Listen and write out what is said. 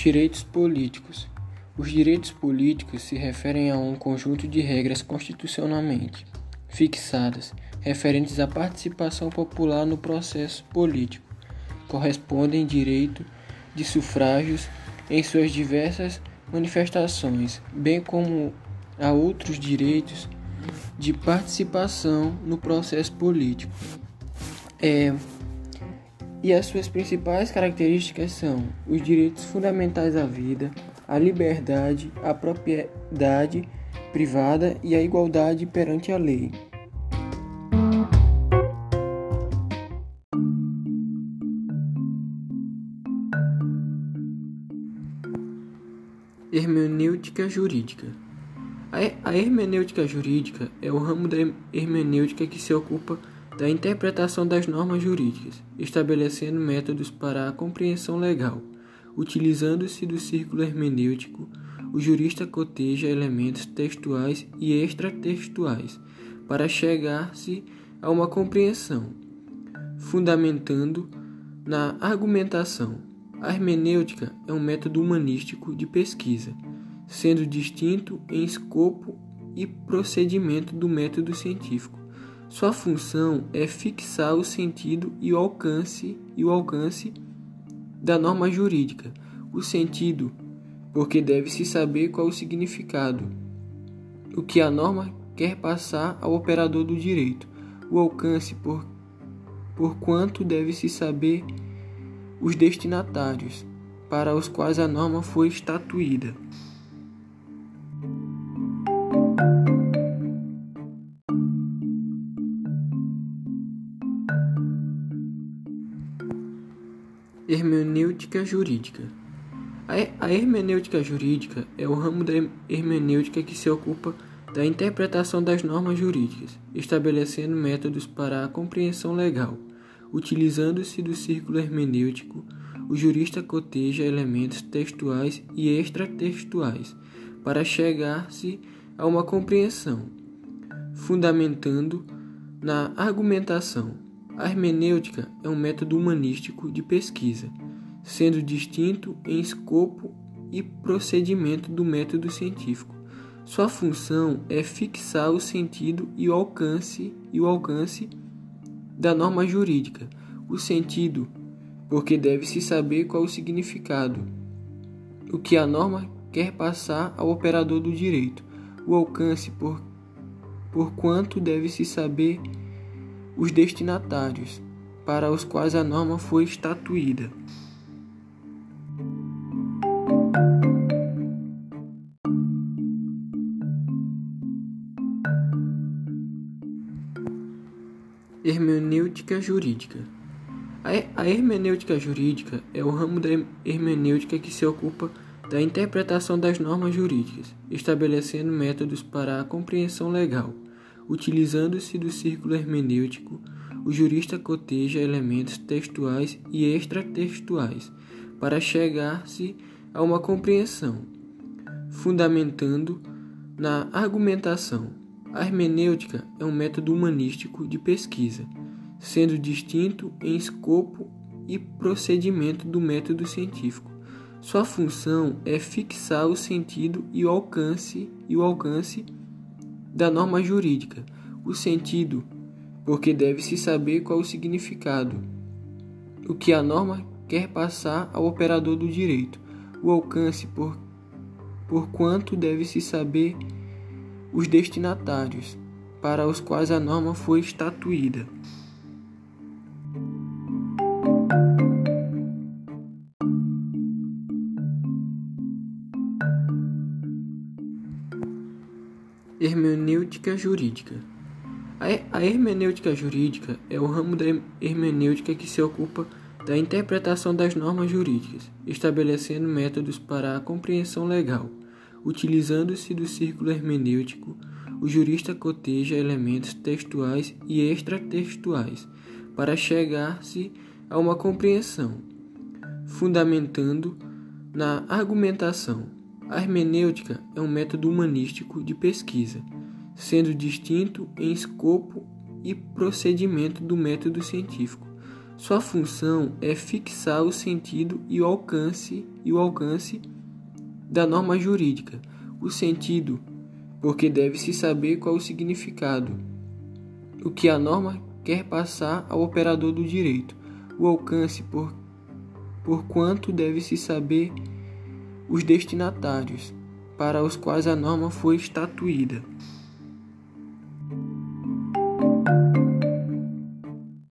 Direitos políticos. Os direitos políticos se referem a um conjunto de regras constitucionalmente fixadas referentes à participação popular no processo político. Correspondem direito de sufrágios em suas diversas manifestações, bem como a outros direitos de participação no processo político. É, e as suas principais características são os direitos fundamentais à vida, a liberdade, a propriedade privada e a igualdade perante a lei. Hermenêutica jurídica. A hermenêutica jurídica é o ramo da hermenêutica que se ocupa da interpretação das normas jurídicas, estabelecendo métodos para a compreensão legal. Utilizando-se do círculo hermenêutico, o jurista coteja elementos textuais e extratextuais para chegar-se a uma compreensão, fundamentando na argumentação. A hermenêutica é um método humanístico de pesquisa, sendo distinto em escopo e procedimento do método científico. Sua função é fixar o sentido e o alcance e o alcance da norma jurídica. O sentido, porque deve-se saber qual o significado, o que a norma quer passar ao operador do direito. O alcance, por, por quanto deve-se saber os destinatários para os quais a norma foi estatuída. Hermenêutica jurídica. A hermenêutica jurídica é o ramo da hermenêutica que se ocupa da interpretação das normas jurídicas, estabelecendo métodos para a compreensão legal. Utilizando-se do círculo hermenêutico, o jurista coteja elementos textuais e extratextuais para chegar-se a uma compreensão, fundamentando na argumentação. A hermenêutica é um método humanístico de pesquisa, sendo distinto em escopo e procedimento do método científico. Sua função é fixar o sentido e o alcance e o alcance da norma jurídica. O sentido, porque deve-se saber qual o significado, o que a norma quer passar ao operador do direito. O alcance, por, por quanto deve-se saber os destinatários para os quais a norma foi estatuída. Hermenêutica jurídica. A hermenêutica jurídica é o ramo da hermenêutica que se ocupa da interpretação das normas jurídicas, estabelecendo métodos para a compreensão legal. Utilizando-se do círculo hermenêutico, o jurista coteja elementos textuais e extratextuais para chegar-se a uma compreensão, fundamentando na argumentação. A hermenêutica é um método humanístico de pesquisa, sendo distinto em escopo e procedimento do método científico. Sua função é fixar o sentido e o alcance e o alcance da norma jurídica, o sentido, porque deve-se saber qual o significado, o que a norma quer passar ao operador do direito, o alcance, por, por quanto deve-se saber os destinatários para os quais a norma foi estatuída. Hermenêutica jurídica. A hermenêutica jurídica é o ramo da hermenêutica que se ocupa da interpretação das normas jurídicas, estabelecendo métodos para a compreensão legal. Utilizando-se do círculo hermenêutico, o jurista coteja elementos textuais e extratextuais para chegar-se a uma compreensão, fundamentando na argumentação. A hermenêutica é um método humanístico de pesquisa, sendo distinto em escopo e procedimento do método científico. Sua função é fixar o sentido e o alcance e o alcance da norma jurídica. O sentido, porque deve-se saber qual o significado, o que a norma quer passar ao operador do direito. O alcance, por, por quanto deve-se saber os destinatários para os quais a norma foi estatuída.